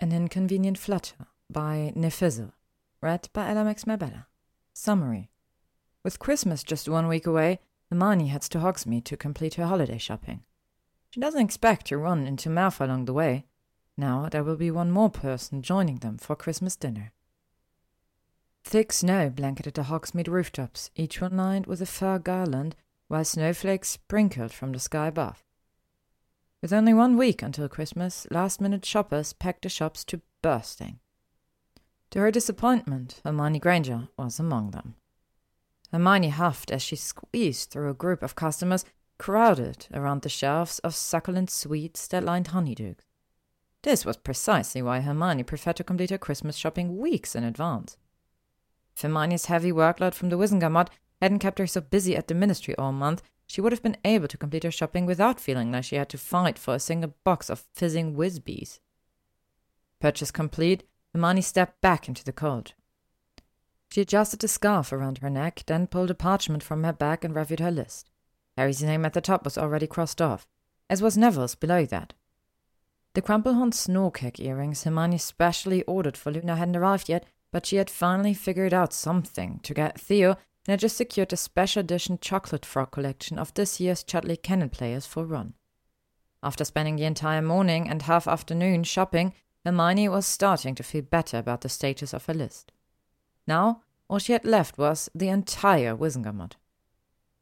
An Inconvenient Flutter by niffizzle. Read by Ella Max Mabella. Summary With Christmas just one week away, Hermione heads to Hogsmeade to complete her holiday shopping. She doesn't expect to run into Malfoy along the way. Now there will be one more person joining them for Christmas dinner. Thick snow blanketed the Hogsmeade rooftops, each one lined with a fur garland, while snowflakes sprinkled from the sky above. With only one week until Christmas, last minute shoppers packed the shops to bursting. To her disappointment, Hermione Granger was among them. Hermione huffed as she squeezed through a group of customers crowded around the shelves of succulent sweets that lined honeydukes. This was precisely why Hermione preferred to complete her Christmas shopping weeks in advance. If Hermione's heavy workload from the Wizengamot hadn't kept her so busy at the ministry all month, she would have been able to complete her shopping without feeling like she had to fight for a single box of fizzing whizbees. Purchase complete, Hermione stepped back into the cold. She adjusted the scarf around her neck, then pulled a parchment from her bag and reviewed her list. Harry's name at the top was already crossed off, as was Neville's below that. The Crumplehorn Snorkack earrings Hermione specially ordered for Luna hadn't arrived yet, but she had finally figured out something to get Theo and had just secured the special edition chocolate frog collection of this year's Chudley Cannon players for Ron. After spending the entire morning and half afternoon shopping, Hermione was starting to feel better about the status of her list. Now, all she had left was the entire Wizengamot.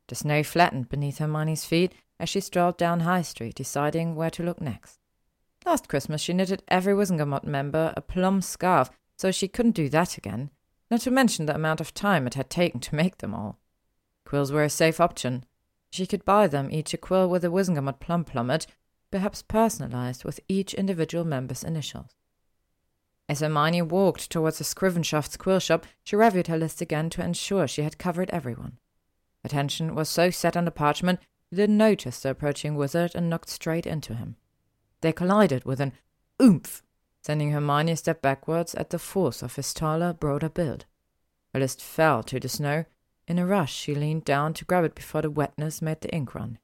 The snow flattened beneath Hermione's feet as she strolled down High Street, deciding where to look next. Last Christmas she knitted every Wizengamot member a plum scarf, so she couldn't do that again, not to mention the amount of time it had taken to make them all. Quills were a safe option. She could buy them each a quill with a Wizengamot plum plumage, perhaps personalized with each individual member's initials. As Hermione walked towards the Scrivenshaft's quill shop, she reviewed her list again to ensure she had covered everyone. Attention was so set on the parchment, she didn't notice the approaching wizard and knocked straight into him. They collided with an oomph sending Hermione a step backwards at the force of his taller, broader build. Her list fell to the snow. In a rush, she leaned down to grab it before the wetness made the ink run.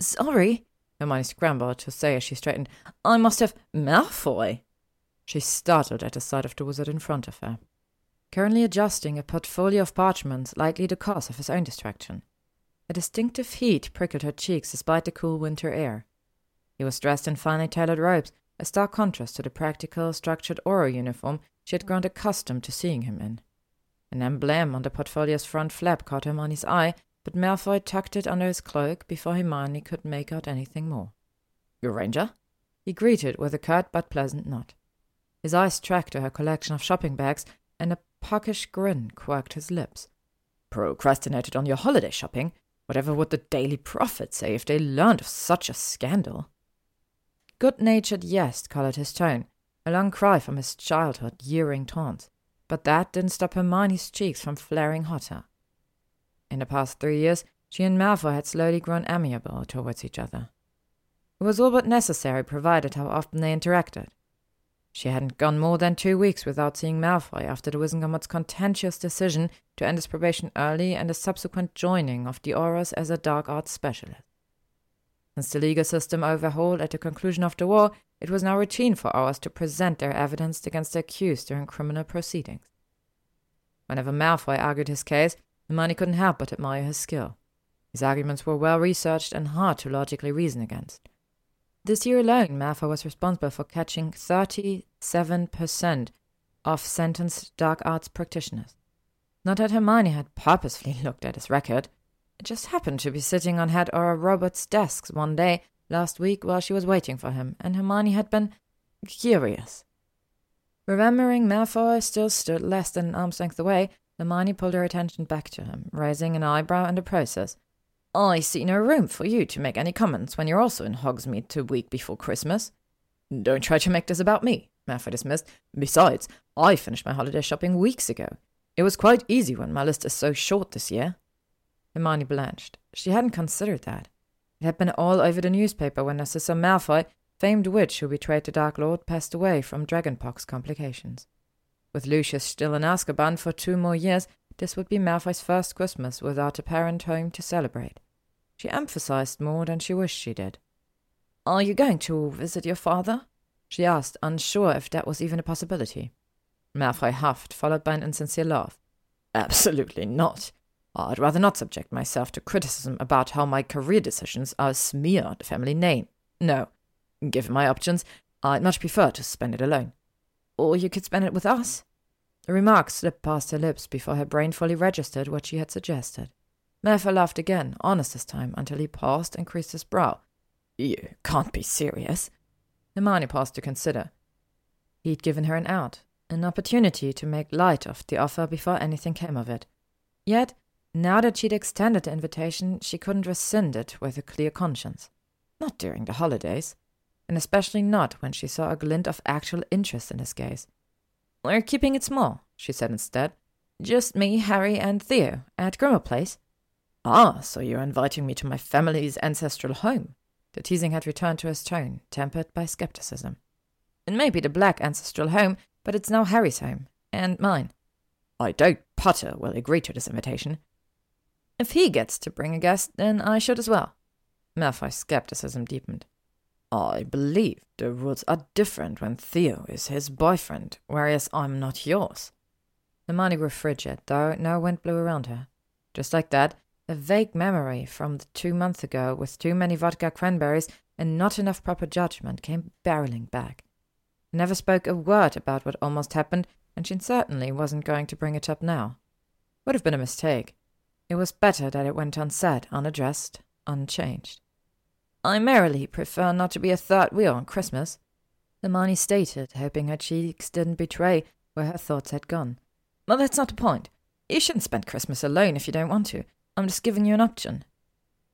Sorry, Hermione scrambled to say as she straightened. I must have Malfoy. She startled at the sight of the wizard in front of her, currently adjusting a portfolio of parchments, likely the cause of his own distraction. A distinctive heat prickled her cheeks despite the cool winter air. He was dressed in finely tailored robes, a stark contrast to the practical, structured Auror uniform she had grown accustomed to seeing him in. An emblem on the portfolio's front flap caught Hermione's eye, but Malfoy tucked it under his cloak before Hermione could make out anything more. Granger? He greeted with a curt but pleasant nod. His eyes tracked to her collection of shopping bags, and a puckish grin quirked his lips. Procrastinated on your holiday shopping? Whatever would the Daily Prophet say if they learned of such a scandal? Good natured yes colored his tone, a long cry from his childhood jeering taunts, but that didn't stop Hermione's cheeks from flaring hotter. In the past three years, she and Malfoy had slowly grown amiable towards each other. It was all but necessary, provided how often they interacted. She hadn't gone more than two weeks without seeing Malfoy after the Wizengamot's contentious decision to end his probation early and the subsequent joining of the Aurors as a dark arts specialist. Since the legal system overhauled at the conclusion of the war, it was now routine for Aurors to present their evidence against the accused during criminal proceedings. Whenever Malfoy argued his case, Hermione couldn't help but admire his skill. His arguments were well researched and hard to logically reason against. This year alone, Malfoy was responsible for catching 37% of sentenced dark arts practitioners. Not that Hermione had purposefully looked at his record. Just happened to be sitting on Head Auror Robards' desk one day last week while she was waiting for him, and Hermione had been curious. Remembering Malfoy still stood less than an arm's length away, Hermione pulled her attention back to him, raising an eyebrow in the process. I see no room for you to make any comments when you're also in Hogsmeade two week before Christmas. Don't try to make this about me, Malfoy dismissed. Besides, I finished my holiday shopping weeks ago. It was quite easy when my list is so short this year. Hermione blanched. She hadn't considered that. It had been all over the newspaper when Narcissa Malfoy, famed witch who betrayed the Dark Lord, passed away from dragonpox complications. With Lucius still in Azkaban for two more years, this would be Malfoy's first Christmas without a parent home to celebrate. She emphasized more than she wished she did. Are you going to visit your father? she asked, unsure if that was even a possibility. Malfoy huffed, followed by an insincere laugh. Absolutely not. I'd rather not subject myself to criticism about how my career decisions are smear the family name. No. Given my options, I'd much prefer to spend it alone. Or you could spend it with us. The remark slipped past her lips before her brain fully registered what she had suggested. Malfoy laughed again, honest this time, until he paused and creased his brow. You can't be serious. Hermione paused to consider. He'd given her an out, an opportunity to make light of the offer before anything came of it. Yet, now that she'd extended the invitation, she couldn't rescind it with a clear conscience. Not during the holidays, and especially not when she saw a glint of actual interest in his gaze. We're keeping it small, she said instead. Just me, Harry, and Theo at Grimmauld Place. Ah, so you're inviting me to my family's ancestral home. The teasing had returned to his tone, tempered by skepticism. It may be the black ancestral home, but it's now Harry's home, and mine. I doubt Potter will agree to this invitation. If he gets to bring a guest, then I should as well. Malfoy's skepticism deepened. I believe the rules are different when Theo is his boyfriend, whereas I'm not yours. Hermione grew frigid, though no wind blew around her. Just like that, a vague memory from two months ago with too many vodka cranberries and not enough proper judgment came barreling back. I never spoke a word about what almost happened, and she certainly wasn't going to bring it up now. Would have been a mistake. It was better that it went unsaid, unaddressed, unchanged. I merrily prefer not to be a third wheel on Christmas, Hermione stated, hoping her cheeks didn't betray where her thoughts had gone. Well, that's not the point. You shouldn't spend Christmas alone if you don't want to. I'm just giving you an option.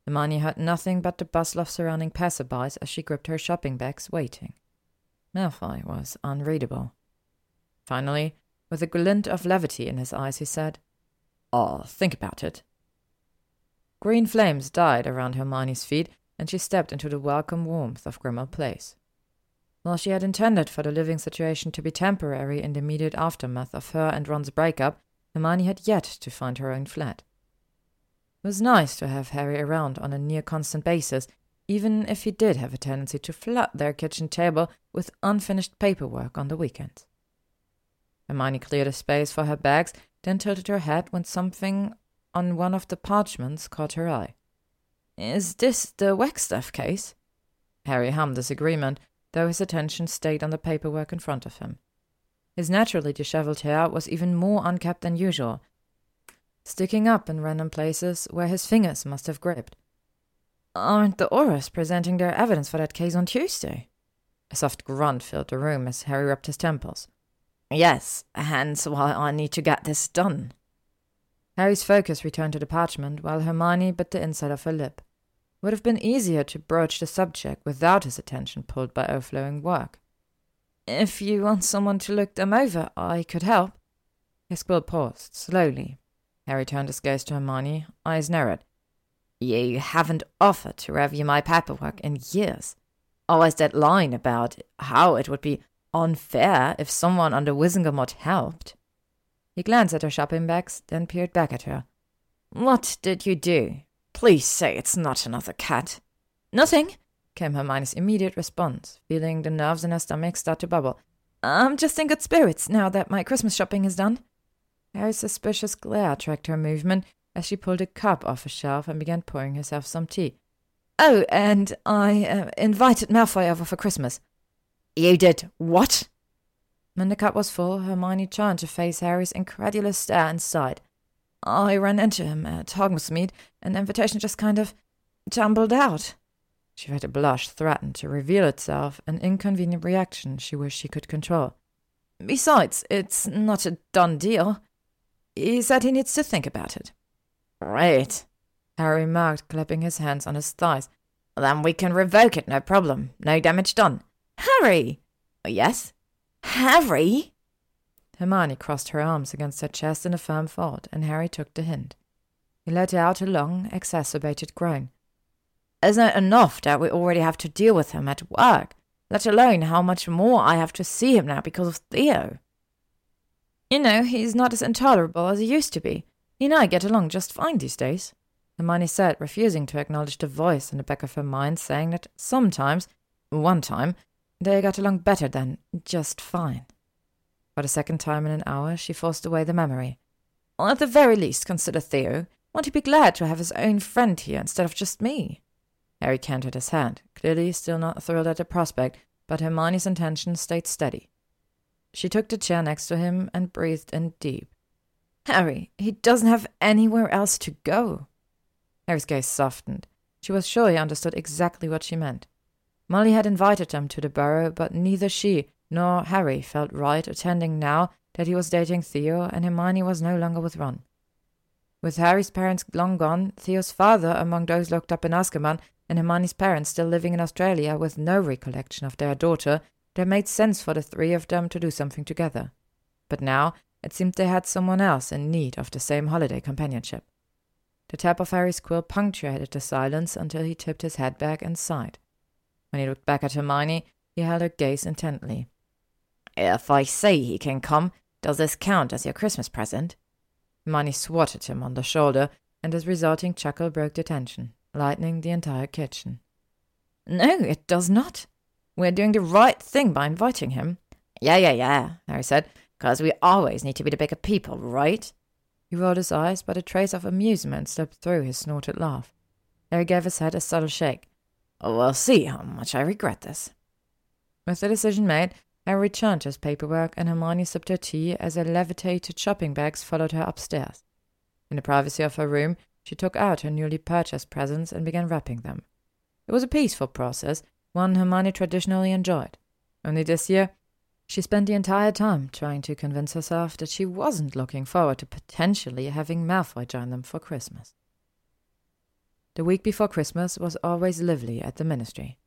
Hermione heard nothing but the bustle of surrounding passerbys as she gripped her shopping bags, waiting. Malfoy was unreadable. Finally, with a glint of levity in his eyes, he said, I'll think about it. Green flames died around Hermione's feet and she stepped into the welcome warmth of Grimmauld Place. While she had intended for the living situation to be temporary in the immediate aftermath of her and Ron's breakup, Hermione had yet to find her own flat. It was nice to have Harry around on a near constant basis, even if he did have a tendency to flood their kitchen table with unfinished paperwork on the weekends. Hermione cleared a space for her bags, then tilted her head when something on one of the parchments caught her eye. Is this the Wagstaff case? Harry hummed disagreement, though his attention stayed on the paperwork in front of him. His naturally dishevelled hair was even more unkempt than usual, sticking up in random places where his fingers must have gripped. Aren't the Aurors presenting their evidence for that case on Tuesday? A soft grunt filled the room as Harry rubbed his temples. Yes, hence why I need to get this done. Harry's focus returned to the parchment, while Hermione bit the inside of her lip. Would have been easier to broach the subject without his attention pulled by overflowing work. If you want someone to look them over, I could help. His quill paused, slowly. Harry turned his gaze to Hermione, eyes narrowed. You haven't offered to review my paperwork in years. Always that line about how it would be unfair if someone under the Wizengamot helped. He glanced at her shopping bags, then peered back at her. What did you do? Please say it's not another cat. Nothing, came Hermione's immediate response, feeling the nerves in her stomach start to bubble. I'm just in good spirits now that my Christmas shopping is done. Harry's suspicious glare tracked her movement as she pulled a cup off a shelf and began pouring herself some tea. Oh, and I uh, invited Malfoy over for Christmas. You did what? When the cup was full, Hermione turned to face Harry's incredulous stare and sighed. I ran into him at Hogsmeade, and the invitation just kind of tumbled out. She felt a blush threaten to reveal itself, an inconvenient reaction she wished she could control. Besides, it's not a done deal. He said he needs to think about it. Right, Harry remarked, clapping his hands on his thighs. Then we can revoke it, no problem. No damage done. Harry! Oh, yes? Harry! Hermione crossed her arms against her chest in a firm fold, and Harry took the hint. He let out a long, exacerbated groan. Isn't it enough that we already have to deal with him at work, let alone how much more I have to see him now because of Theo? You know, he's not as intolerable as he used to be. He and I get along just fine these days. Hermione said, refusing to acknowledge the voice in the back of her mind saying that sometimes, one time, They got along better then, just fine. For the second time in an hour, she forced away the memory. at the very least, consider Theo. Won't he be glad to have his own friend here instead of just me? Harry cantered his hand, clearly still not thrilled at the prospect, but Hermione's intention stayed steady. She took the chair next to him and breathed in deep. Harry, he doesn't have anywhere else to go. Harry's gaze softened. She was sure he understood exactly what she meant. Molly had invited them to the Burrow, but neither she nor Harry felt right attending now that he was dating Theo and Hermione was no longer with Ron. With Harry's parents long gone, Theo's father among those locked up in Azkaban, and Hermione's parents still living in Australia with no recollection of their daughter, it made sense for the three of them to do something together. But now it seemed they had someone else in need of the same holiday companionship. The tap of Harry's quill punctuated the silence until he tipped his head back and sighed. When he looked back at Hermione, he held her gaze intently. If I say he can come, does this count as your Christmas present? Hermione swatted him on the shoulder, and his resulting chuckle broke the tension, lightening the entire kitchen. No, it does not. We're doing the right thing by inviting him. Yeah, yeah, yeah, Harry said, because we always need to be the bigger people, right? He rolled his eyes, but a trace of amusement slipped through his snorted laugh. Harry gave his head a subtle shake. We'll see how much I regret this. With the decision made, Harry returned to his paperwork, and Hermione sipped her tea as her levitated shopping bags followed her upstairs. In the privacy of her room, she took out her newly purchased presents and began wrapping them. It was a peaceful process, one Hermione traditionally enjoyed. Only this year, she spent the entire time trying to convince herself that she wasn't looking forward to potentially having Malfoy join them for Christmas. The week before Christmas was always lively at the ministry.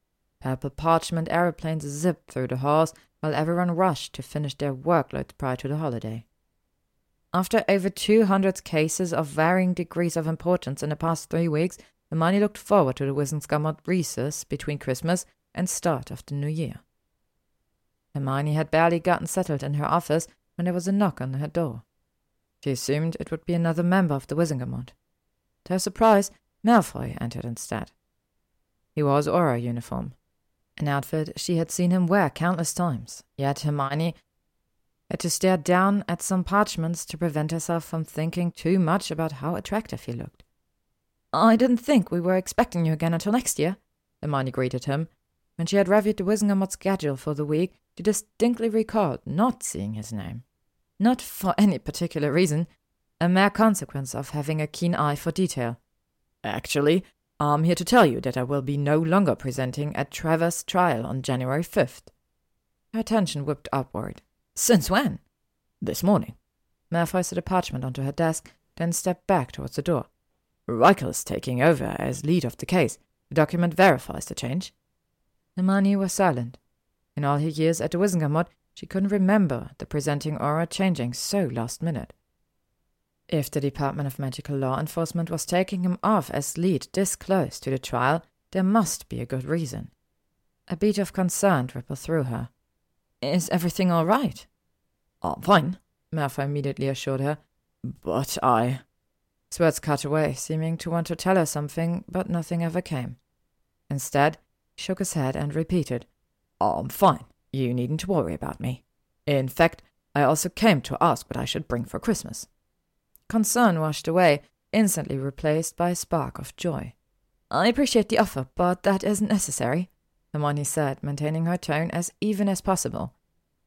Purple parchment aeroplanes zipped through the halls while everyone rushed to finish their workloads prior to the holiday. After over 200 cases of varying degrees of importance in the past three weeks, Hermione looked forward to the Wizengamot recess between Christmas and start of the new year. Hermione had barely gotten settled in her office when there was a knock on her door. She assumed it would be another member of the Wizengamot. To her surprise, Malfoy entered instead. He wore his Auror uniform, an outfit she had seen him wear countless times, yet Hermione had to stare down at some parchments to prevent herself from thinking too much about how attractive he looked. I didn't think we were expecting you again until next year, Hermione greeted him. When she had reviewed the schedule for the week, she distinctly recalled not seeing his name. Not for any particular reason, a mere consequence of having a keen eye for detail. Actually, I'm here to tell you that I will be no longer presenting at Trevor's trial on January 5th. Her attention whipped upward. Since when? This morning. Malfoy set a parchment onto her desk, then stepped back towards the door. Reichel is taking over as lead of the case. The document verifies the change. Hermione was silent. In all her years at the Wizengamot, she couldn't remember the presenting Auror changing so last minute. If the Department of Magical Law Enforcement was taking him off as lead this close to the trial, there must be a good reason. A beat of concern rippled through her. Is everything all right? Oh, fine, Malfoy immediately assured her. But I. Swords cut away, seeming to want to tell her something, but nothing ever came. Instead, he shook his head and repeated, oh, I'm fine. You needn't worry about me. In fact, I also came to ask what I should bring for Christmas. Concern washed away, instantly replaced by a spark of joy. I appreciate the offer, but that isn't necessary, Hermione said, maintaining her tone as even as possible.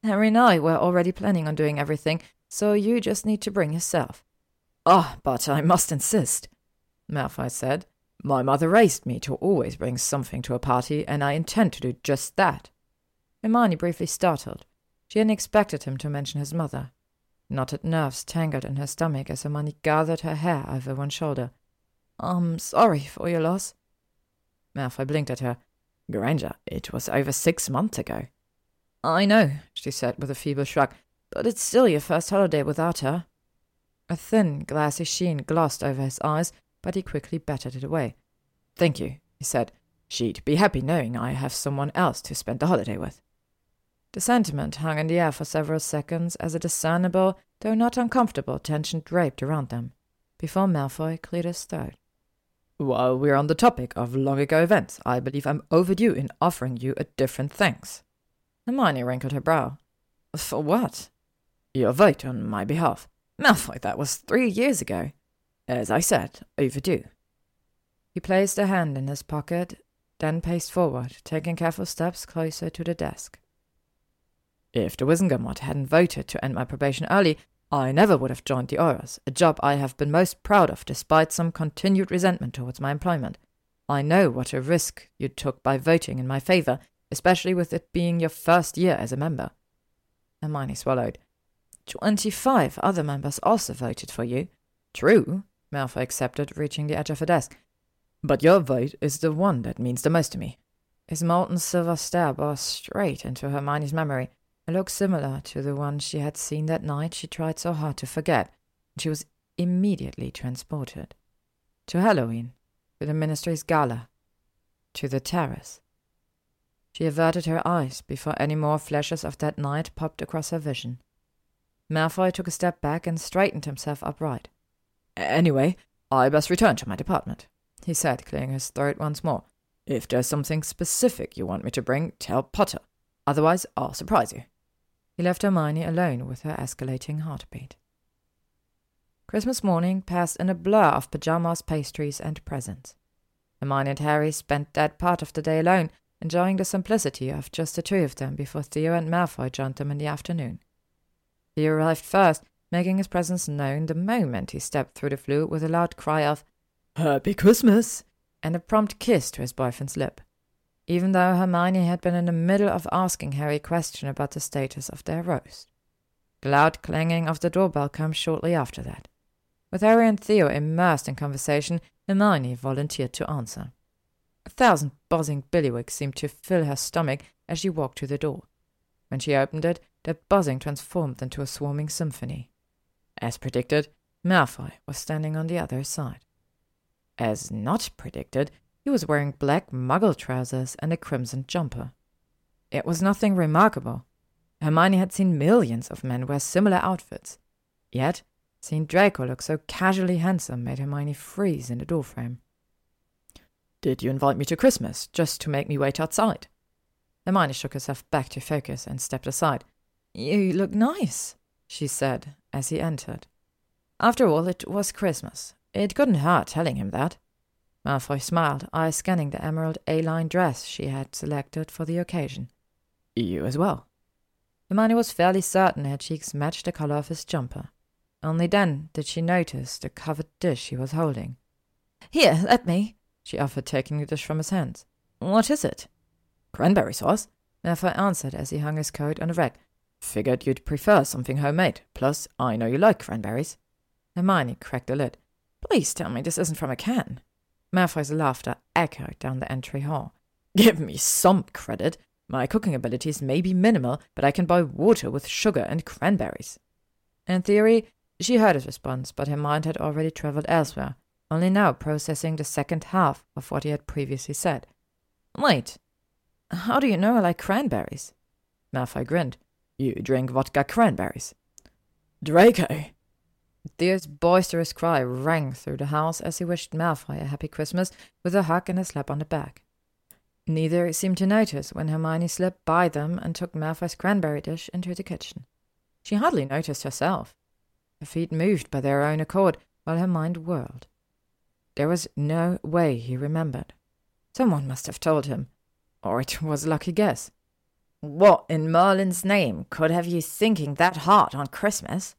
Harry and I were already planning on doing everything, so you just need to bring yourself. Ah, oh, but I must insist, Malfoy said. My mother raised me to always bring something to a party, and I intend to do just that. Hermione briefly startled. She hadn't expected him to mention his mother. Knotted nerves tangled in her stomach as Hermione gathered her hair over one shoulder. I'm sorry for your loss. Malfoy blinked at her. Granger, it was over six months ago. I know, she said with a feeble shrug, but it's still your first holiday without her. A thin, glassy sheen glossed over his eyes, but he quickly battered it away. Thank you, he said. She'd be happy knowing I have someone else to spend the holiday with. The sentiment hung in the air for several seconds as a discernible, though not uncomfortable, tension draped around them, before Malfoy cleared his throat. While we're on the topic of long ago events, I believe I'm overdue in offering you a different thanks. Hermione wrinkled her brow. For what? Your vote on my behalf. Malfoy, that was three years ago. As I said, overdue. He placed a hand in his pocket, then paced forward, taking careful steps closer to the desk. If the Wizengamot hadn't voted to end my probation early, I never would have joined the Aurors, a job I have been most proud of despite some continued resentment towards my employment. I know what a risk you took by voting in my favor, especially with it being your first year as a member. Hermione swallowed. Twenty-five other members also voted for you. True, Malfoy accepted, reaching the edge of her desk. But your vote is the one that means the most to me. His molten silver stare bore straight into Hermione's memory, look similar to the one she had seen that night she tried so hard to forget, she was immediately transported. To Halloween, to the ministry's gala, to the terrace. She averted her eyes before any more flashes of that night popped across her vision. Malfoy took a step back and straightened himself upright. Anyway, I best return to my department, he said, clearing his throat once more. If there's something specific you want me to bring, tell Potter. Otherwise, I'll surprise you. He left Hermione alone with her escalating heartbeat. Christmas morning passed in a blur of pajamas, pastries, and presents. Hermione and Harry spent that part of the day alone, enjoying the simplicity of just the two of them before Theo and Malfoy joined them in the afternoon. Theo arrived first, making his presence known the moment he stepped through the Floo with a loud cry of Happy Christmas! and a prompt kiss to his boyfriend's lip. Even though Hermione had been in the middle of asking Harry a question about the status of their roast. The loud clanging of the doorbell came shortly after that. With Harry and Theo immersed in conversation, Hermione volunteered to answer. A thousand buzzing billywigs seemed to fill her stomach as she walked to the door. When she opened it, that buzzing transformed into a swarming symphony. As predicted, Malfoy was standing on the other side. As not predicted, he was wearing black muggle trousers and a crimson jumper. It was nothing remarkable. Hermione had seen millions of men wear similar outfits. Yet, seeing Draco look so casually handsome made Hermione freeze in the doorframe. Did you invite me to Christmas just to make me wait outside? Hermione shook herself back to focus and stepped aside. You look nice, she said as he entered. After all, it was Christmas. It couldn't hurt telling him that. Malfoy smiled, eyes scanning the emerald A-line dress she had selected for the occasion. You as well. Hermione was fairly certain her cheeks matched the color of his jumper. Only then did she notice the covered dish he was holding. Here, let me, she offered, taking the dish from his hands. What is it? Cranberry sauce, Malfoy answered as he hung his coat on a rack. Figured you'd prefer something homemade. Plus, I know you like cranberries. Hermione cracked the lid. Please tell me this isn't from a can. Malfoy's laughter echoed down the entry hall. Give me some credit. My cooking abilities may be minimal, but I can boil water with sugar and cranberries. In theory, she heard his response, but her mind had already travelled elsewhere, only now processing the second half of what he had previously said. Wait, how do you know I like cranberries? Malfoy grinned. You drink vodka cranberries. Draco! Theo's boisterous cry rang through the house as he wished Malfoy a happy Christmas with a hug and a slap on the back. Neither seemed to notice when Hermione slipped by them and took Malfoy's cranberry dish into the kitchen. She hardly noticed herself. Her feet moved by their own accord while her mind whirled. There was no way he remembered. Someone must have told him, or it was a lucky guess. What in Merlin's name could have you thinking that hard on Christmas?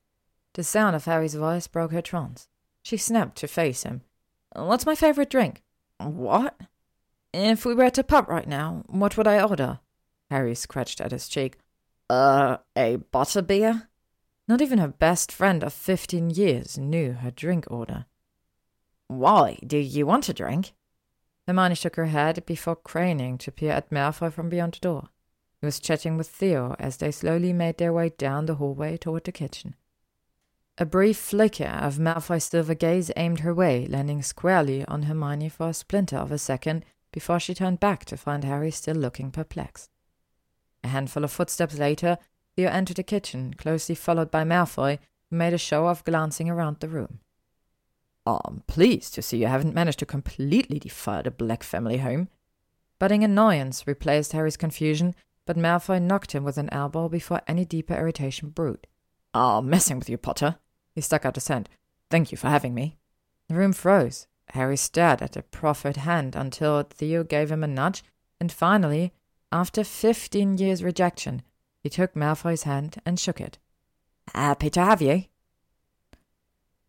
The sound of Harry's voice broke her trance. She snapped to face him. What's my favorite drink? What? If we were at a pub right now, what would I order? Harry scratched at his cheek. Uh, a butterbeer? Not even her best friend of fifteen years knew her drink order. Why? Do you want a drink? Hermione shook her head before craning to peer at Malfoy from beyond the door. He was chatting with Theo as they slowly made their way down the hallway toward the kitchen. A brief flicker of Malfoy's silver gaze aimed her way, landing squarely on Hermione for a splinter of a second before she turned back to find Harry still looking perplexed. A handful of footsteps later, Theo entered the kitchen, closely followed by Malfoy, who made a show of glancing around the room. I'm pleased to see you haven't managed to completely defile the Black family home. Budding annoyance replaced Harry's confusion but Malfoy knocked him with an elbow before any deeper irritation brewed. Ah, messing with you, Potter. He stuck out his hand. Thank you for having me. The room froze. Harry stared at the proffered hand until Theo gave him a nudge, and finally, after fifteen years' rejection, he took Malfoy's hand and shook it. Happy to have you.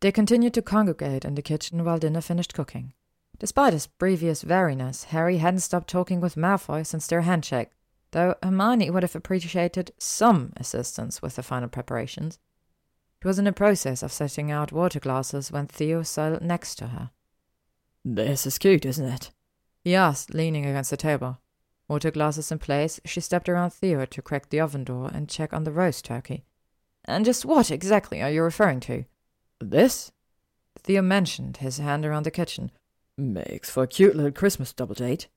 They continued to congregate in the kitchen while dinner finished cooking. Despite his previous wariness, Harry hadn't stopped talking with Malfoy since their handshake, though Hermione would have appreciated some assistance with the final preparations. She was in the process of setting out water glasses when Theo sat next to her. This is cute, isn't it? He asked, leaning against the table. Water glasses in place, she stepped around Theo to crack the oven door and check on the roast turkey. And just what exactly are you referring to? This? Theo mentioned, his hand around the kitchen. Makes for a cute little Christmas double date.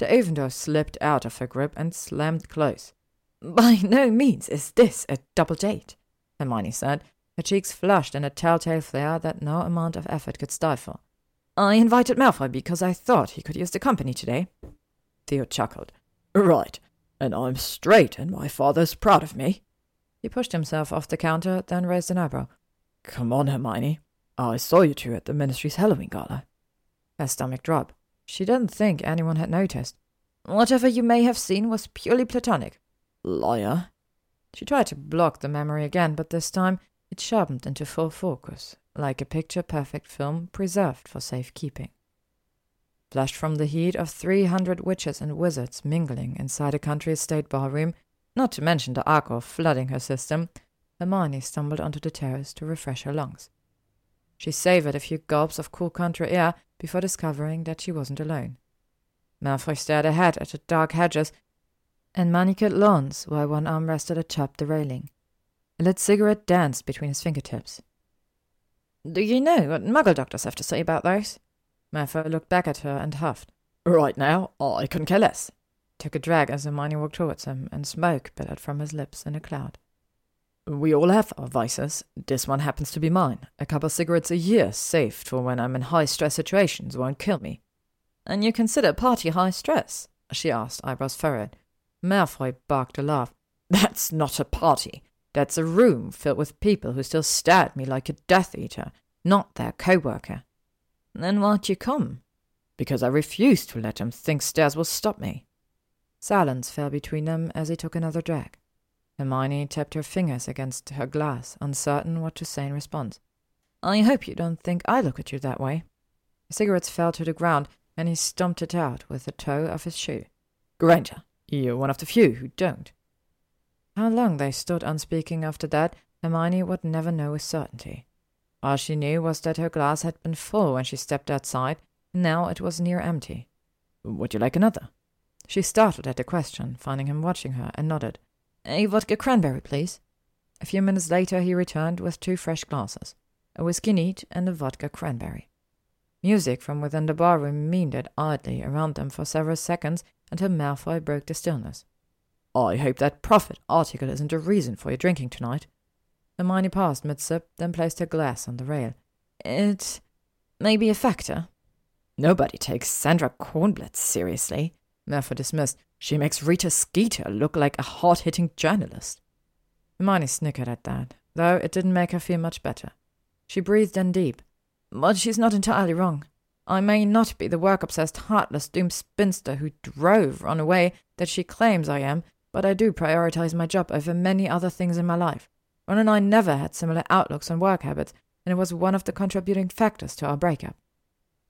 The oven door slipped out of her grip and slammed close. By no means is this a double date, Hermione said, her cheeks flushed in a telltale flare that no amount of effort could stifle. I invited Malfoy because I thought he could use the company today. Theo chuckled. Right, and I'm straight, and my father's proud of me. He pushed himself off the counter, then raised an eyebrow. Come on, Hermione. I saw you two at the ministry's Halloween gala. Her stomach dropped. She didn't think anyone had noticed. Whatever you may have seen was purely platonic. Liar. She tried to block the memory again, but this time it sharpened into full focus, like a picture perfect film preserved for safekeeping. Flushed from the heat of three hundred witches and wizards mingling inside a country estate ballroom, not to mention the alcohol flooding her system, Hermione stumbled onto the terrace to refresh her lungs. She savored a few gulps of cool country air before discovering that she wasn't alone. Malfoy stared ahead at the dark hedges and manicured lawns while one arm rested atop the railing. A lit cigarette danced between his fingertips. Do you know what muggle doctors have to say about those? Malfoy looked back at her and huffed. Right now, I couldn't care less. Took a drag as Hermione walked towards him, and smoke billowed from his lips in a cloud. We all have our vices. This one happens to be mine. A couple of cigarettes a year, saved for when I'm in high stress situations, won't kill me. And you consider party high stress? she asked, eyebrows furrowed. Malfoy barked a laugh. That's not a party. That's a room filled with people who still stare at me like a Death Eater, not their co-worker. Then why'd you come? Because I refused to let him think stares will stop me. Silence fell between them as he took another drag. Hermione tapped her fingers against her glass, uncertain what to say in response. I hope you don't think I look at you that way. The cigarettes fell to the ground, and he stomped it out with the toe of his shoe. Granger, you're one of the few who don't. How long they stood unspeaking after that, Hermione would never know with certainty. All she knew was that her glass had been full when she stepped outside, and now it was near empty. Would you like another? She startled at the question, finding him watching her, and nodded. Uh, a vodka cranberry, please. A few minutes later he returned with two fresh glasses, a whiskey neat and a vodka cranberry. Music from within the barroom meandered idly around them for several seconds until Malfoy broke the stillness. I hope that Prophet article isn't a reason for your drinking tonight. Hermione paused mid-sip, then placed her glass on the rail. It may be a factor. Nobody takes Sandra Cornblath seriously, Malfoy dismissed. She makes Rita Skeeter look like a hard hitting journalist. Hermione snickered at that, though it didn't make her feel much better. She breathed in deep. But she's not entirely wrong. I may not be the work obsessed, heartless, doomed spinster who drove Ron away that she claims I am, but I do prioritize my job over many other things in my life. Ron and I never had similar outlooks on work habits, and it was one of the contributing factors to our breakup.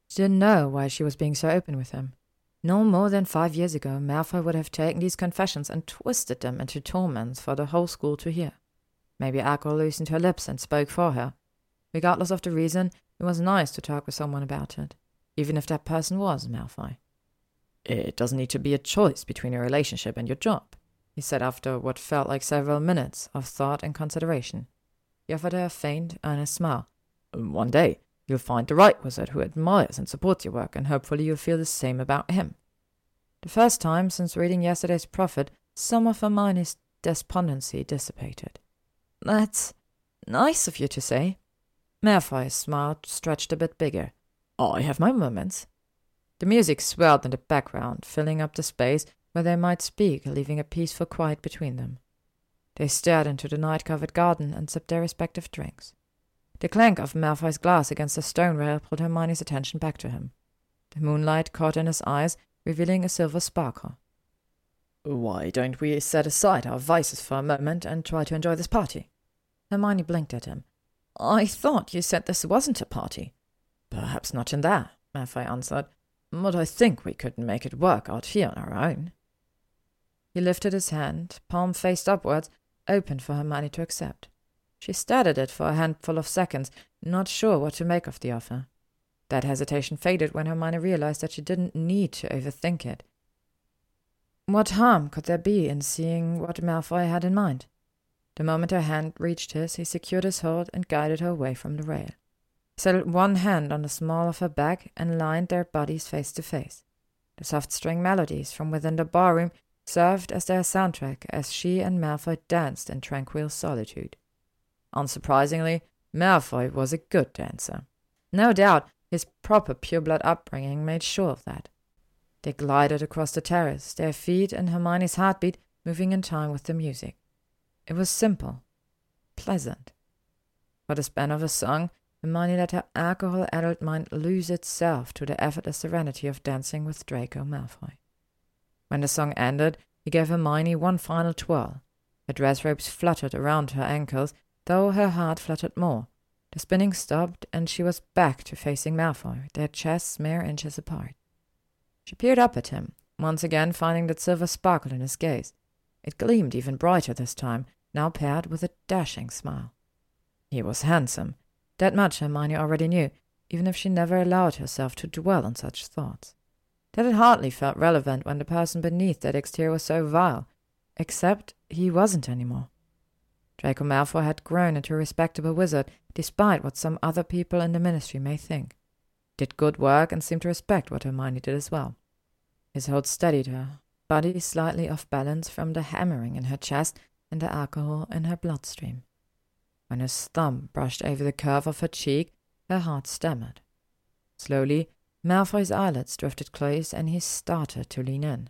She didn't know why she was being so open with him. No more than five years ago, Malfoy would have taken these confessions and twisted them into torments for the whole school to hear. Maybe alcohol loosened her lips and spoke for her. Regardless of the reason, it was nice to talk with someone about it, even if that person was Malfoy. It doesn't need to be a choice between your relationship and your job, he said after what felt like several minutes of thought and consideration. He offered her a faint, earnest smile. One day, You'll find the right wizard who admires and supports your work, and hopefully you'll feel the same about him. The first time since reading yesterday's prophet, some of Hermione's despondency dissipated. That's nice of you to say. Malfoy's smile stretched a bit bigger. I have my moments. The music swelled in the background, filling up the space, where they might speak, leaving a peaceful quiet between them. They stared into the night covered garden and sipped their respective drinks. The clank of Malfoy's glass against the stone rail pulled Hermione's attention back to him. The moonlight caught in his eyes, revealing a silver sparkle. Why don't we set aside our vices for a moment and try to enjoy this party? Hermione blinked at him. I thought you said this wasn't a party. Perhaps not in there, Malfoy answered, but I think we could make it work out here on our own. He lifted his hand, palm faced upwards, open for Hermione to accept. She stared at it for a handful of seconds, not sure what to make of the offer. That hesitation faded when Hermione realized that she didn't need to overthink it. What harm could there be in seeing what Malfoy had in mind? The moment her hand reached his, he secured his hold and guided her away from the rail. He settled one hand on the small of her back and lined their bodies face to face. The soft string melodies from within the barroom served as their soundtrack as she and Malfoy danced in tranquil solitude. Unsurprisingly, Malfoy was a good dancer. No doubt his proper pureblood upbringing made sure of that. They glided across the terrace, their feet and Hermione's heartbeat moving in time with the music. It was simple, pleasant. For the span of a song, Hermione let her alcohol-addled mind lose itself to the effortless serenity of dancing with Draco Malfoy. When the song ended, he gave Hermione one final twirl. Her dress ropes fluttered around her ankles, though her heart fluttered more. The spinning stopped, and she was back to facing Malfoy, their chests mere inches apart. She peered up at him, once again finding that silver sparkle in his gaze. It gleamed even brighter this time, now paired with a dashing smile. He was handsome. That much Hermione already knew, even if she never allowed herself to dwell on such thoughts. That it hardly felt relevant when the person beneath that exterior was so vile, except he wasn't any more. Draco Malfoy had grown into a respectable wizard, despite what some other people in the ministry may think. Did good work and seemed to respect what Hermione did as well. His hold steadied her, body slightly off balance from the hammering in her chest and the alcohol in her bloodstream. When his thumb brushed over the curve of her cheek, her heart stammered. Slowly, Malfoy's eyelids drifted close, and he started to lean in.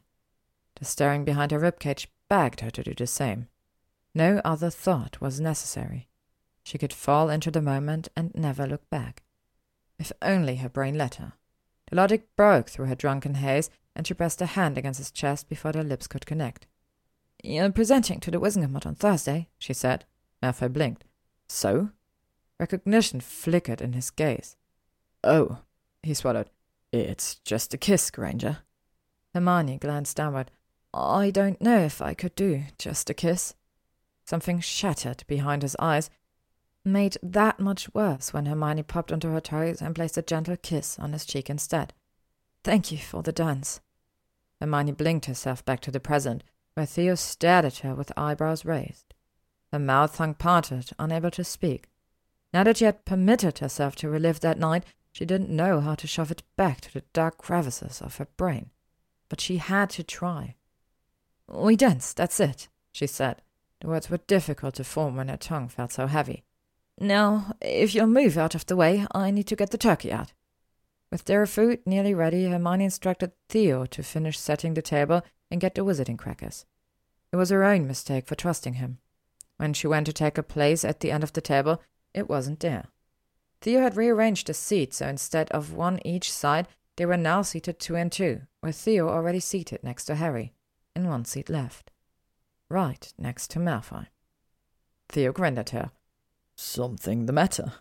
The stirring behind her ribcage begged her to do the same. No other thought was necessary. She could fall into the moment and never look back. If only her brain let her. The logic broke through her drunken haze, and she pressed a hand against his chest before their lips could connect. You're presenting to the Wizengamot on Thursday, she said. Malfoy blinked. So? Recognition flickered in his gaze. Oh, he swallowed. It's just a kiss, Granger. Hermione glanced downward. I don't know if I could do just a kiss. Something shattered behind his eyes, made that much worse when Hermione popped onto her toes and placed a gentle kiss on his cheek instead. Thank you for the dance. Hermione blinked herself back to the present, where Theo stared at her with eyebrows raised. Her mouth hung parted, unable to speak. Now that she had permitted herself to relive that night, she didn't know how to shove it back to the dark crevices of her brain, but she had to try. We danced, that's it, she said. The words were difficult to form when her tongue felt so heavy. Now, if you'll move out of the way, I need to get the turkey out. With their food nearly ready, Hermione instructed Theo to finish setting the table and get the wizarding crackers. It was her own mistake for trusting him. When she went to take her place at the end of the table, it wasn't there. Theo had rearranged the seats, so instead of one each side, they were now seated two and two, with Theo already seated next to Harry, and one seat left. Right next to Malfoy. Theo grinned at her. Something the matter?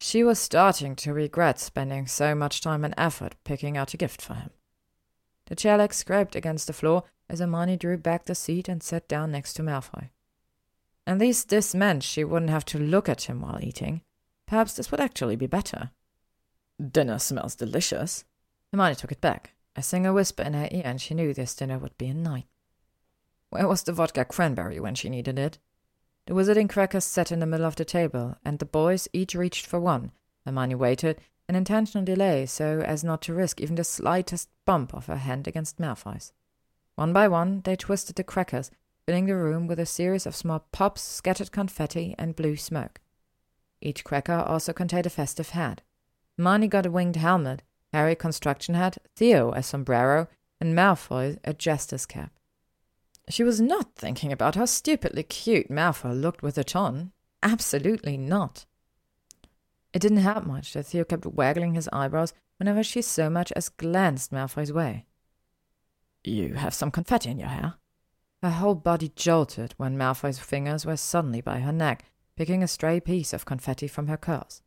She was starting to regret spending so much time and effort picking out a gift for him. The chair leg scraped against the floor as Hermione drew back the seat and sat down next to Malfoy. At least this meant she wouldn't have to look at him while eating. Perhaps this would actually be better. Dinner smells delicious. Hermione took it back, a single whisper in her ear, and she knew this dinner would be a night. Where was the vodka cranberry when she needed it? The wizarding crackers sat in the middle of the table, and the boys each reached for one. Hermione waited, an intentional delay so as not to risk even the slightest bump of her hand against Malfoy's. One by one, they twisted the crackers, filling the room with a series of small pops, scattered confetti, and blue smoke. Each cracker also contained a festive hat. Hermione got a winged helmet, Harry a construction hat, Theo a sombrero, and Malfoy a jester's cap. She was not thinking about how stupidly cute Malfoy looked with it on. Absolutely not. It didn't help much that Theo kept waggling his eyebrows whenever she so much as glanced Malfoy's way. You have some confetti in your hair. Her whole body jolted when Malfoy's fingers were suddenly by her neck, picking a stray piece of confetti from her curls.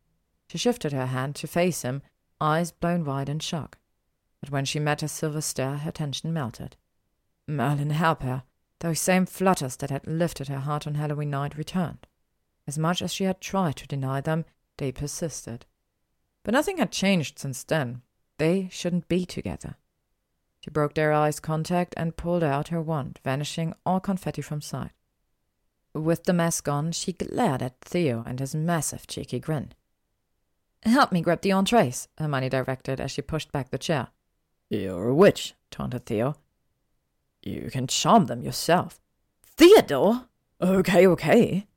She shifted her hand to face him, eyes blown wide in shock. But when she met his silver stare, her tension melted. Merlin help her. Those same flutters that had lifted her heart on Halloween night returned. As much as she had tried to deny them, they persisted. But nothing had changed since then. They shouldn't be together. She broke their eyes' contact and pulled out her wand, vanishing all confetti from sight. With the mask gone, she glared at Theo and his massive, cheeky grin. Help me grab the entrees, Hermione directed as she pushed back the chair. You're a witch, taunted Theo. You can charm them yourself. Theodore! Okay, okay.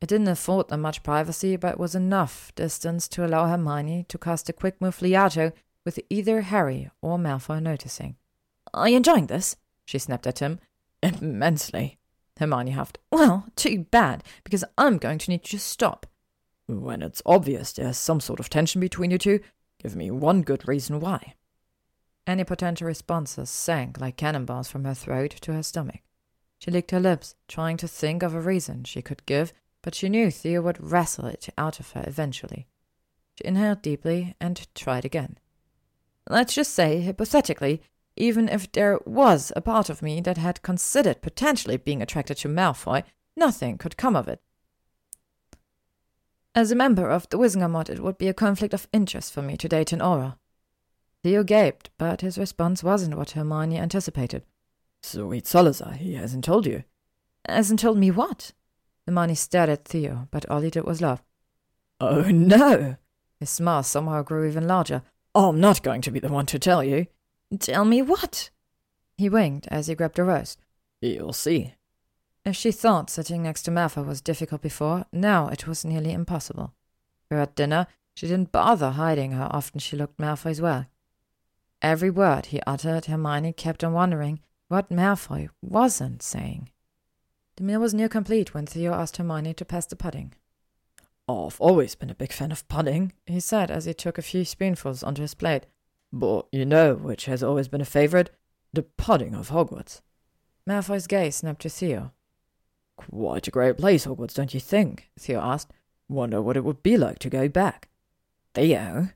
It didn't afford them much privacy, but was enough distance to allow Hermione to cast a quick muffliato Fliato with either Harry or Malfoy noticing. Are you enjoying this? she snapped at him. Immensely. Hermione huffed. Well, too bad, because I'm going to need you to stop. When it's obvious there's some sort of tension between you two, give me one good reason why. Any potential responses sank like cannonballs from her throat to her stomach. She licked her lips, trying to think of a reason she could give, but she knew Theo would wrestle it out of her eventually. She inhaled deeply and tried again. Let's just say, hypothetically, even if there was a part of me that had considered potentially being attracted to Malfoy, nothing could come of it. As a member of the Wizengamot, it would be a conflict of interest for me to date an Auror. Theo gaped, but his response wasn't what Hermione anticipated. Sweet Salazar, he hasn't told you. Hasn't told me what? Hermione stared at Theo, but all he did was laugh. Oh no! His smile somehow grew even larger. I'm not going to be the one to tell you. Tell me what? He winked as he grabbed a rose. You'll see. If she thought sitting next to Malfoy was difficult before, now it was nearly impossible. For at dinner, she didn't bother hiding how often she looked Malfoy's way. Every word he uttered, Hermione kept on wondering what Malfoy wasn't saying. The meal was near complete when Theo asked Hermione to pass the pudding. I've always been a big fan of pudding, he said as he took a few spoonfuls onto his plate. But you know which has always been a favorite? The pudding of Hogwarts. Malfoy's gaze snapped to Theo. Quite a great place, Hogwarts, don't you think? Theo asked. Wonder what it would be like to go back. Theo?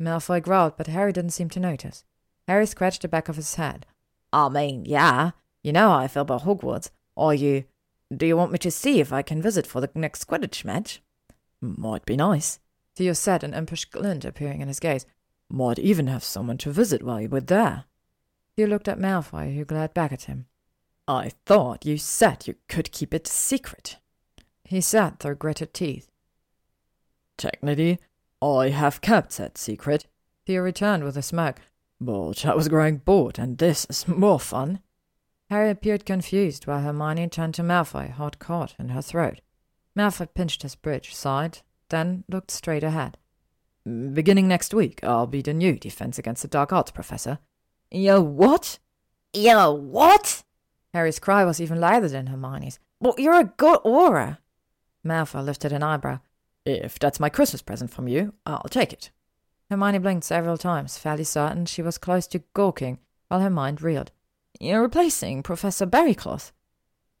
Malfoy growled, but Harry didn't seem to notice. Harry scratched the back of his head. I mean, yeah. You know how I feel about Hogwarts. Are you... Do you want me to see if I can visit for the next Quidditch match? Might be nice. Theo said, an impish glint appearing in his gaze. Might even have someone to visit while you were there. Theo looked at Malfoy, who glared back at him. I thought you said you could keep it secret. He said through gritted teeth. Technically, I have kept that secret. Theo returned with a smirk. But I was growing bored, and this is more fun. Harry appeared confused while Hermione turned to Malfoy, heart caught in her throat. Malfoy pinched his bridge, sighed, then looked straight ahead. Beginning next week, I'll be the new Defense Against the Dark Arts professor. Yo, what? Yo, what? Harry's cry was even louder than Hermione's. But you're a good Auror. Malfoy lifted an eyebrow. If that's my Christmas present from you, I'll take it. Hermione blinked several times, fairly certain she was close to gawking, while her mind reeled. You're replacing Professor Barrycloth.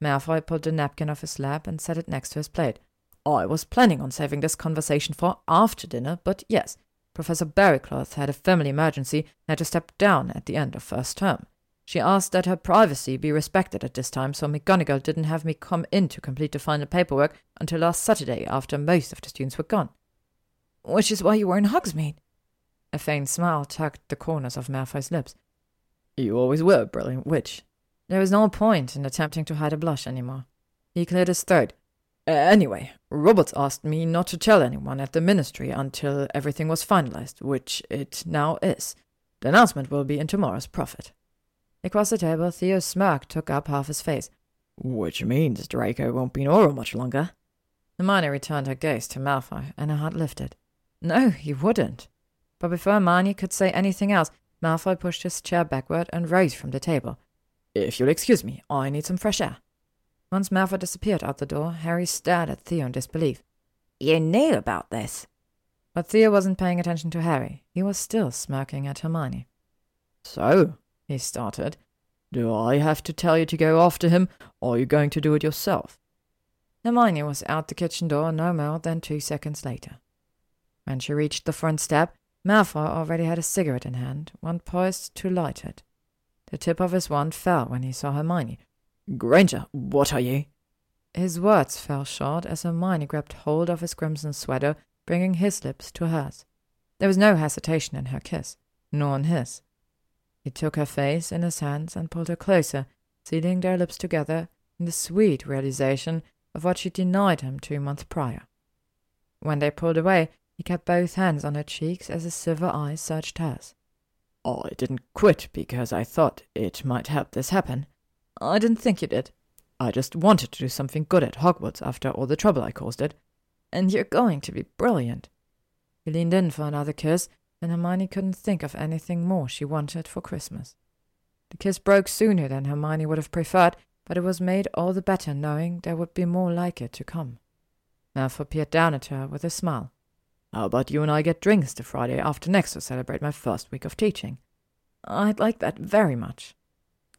Malfoy pulled the napkin off his lap and set it next to his plate. I was planning on saving this conversation for after dinner, but yes, Professor Barrycloth had a family emergency and had to step down at the end of first term. She asked that her privacy be respected at this time, so McGonagall didn't have me come in to complete the final paperwork until last Saturday after most of the students were gone. Which is why you were in Hogsmeade. A faint smile tugged the corners of Malfoy's lips. You always were a brilliant witch. There was no point in attempting to hide a blush anymore. He cleared his throat. Uh, anyway, Robards asked me not to tell anyone at the ministry until everything was finalized, which it now is. The announcement will be in tomorrow's Prophet. Across the table, Theo's smirk took up half his face. Which means Draco won't be in Auror much longer. Hermione returned her gaze to Malfoy, and her heart lifted. No, he wouldn't. But before Hermione could say anything else, Malfoy pushed his chair backward and rose from the table. If you'll excuse me, I need some fresh air. Once Malfoy disappeared out the door, Harry stared at Theo in disbelief. You knew about this? But Theo wasn't paying attention to Harry. He was still smirking at Hermione. So, he started, do I have to tell you to go after him, or are you going to do it yourself? Hermione was out the kitchen door no more than two seconds later. When she reached the front step, Malfoy already had a cigarette in hand, one poised to light it. The tip of his wand fell when he saw Hermione. Granger, what are you? His words fell short as Hermione grabbed hold of his crimson sweater, bringing his lips to hers. There was no hesitation in her kiss, nor in his. He took her face in his hands and pulled her closer, sealing their lips together in the sweet realization of what she denied him two months prior. When they pulled away, he kept both hands on her cheeks as his silver eyes searched hers. I didn't quit because I thought it might help this happen. I didn't think you did. I just wanted to do something good at Hogwarts after all the trouble I caused it. And you're going to be brilliant. He leaned in for another kiss, and Hermione couldn't think of anything more she wanted for Christmas. The kiss broke sooner than Hermione would have preferred, but it was made all the better knowing there would be more like it to come. Malfoy peered down at her with a smile. How about you and I get drinks the Friday after next to celebrate my first week of teaching? I'd like that very much.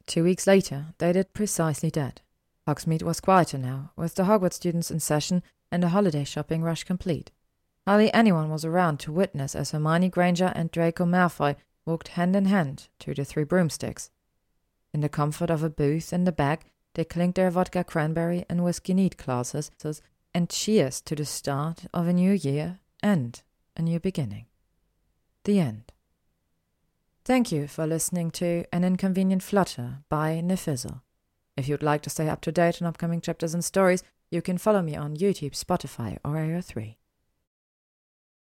Two weeks later, they did precisely that. Hogsmeade was quieter now, with the Hogwarts students in session and the holiday shopping rush complete. Hardly anyone was around to witness as Hermione Granger and Draco Malfoy walked hand in hand to the three broomsticks. In the comfort of a booth in the back, they clinked their vodka cranberry and whiskey neat glasses and cheers to the start of a new year and a new beginning. The end. Thank you for listening to An Inconvenient Flutter by niffizzle. If you'd like to stay up to date on upcoming chapters and stories, you can follow me on YouTube, Spotify, or AO3.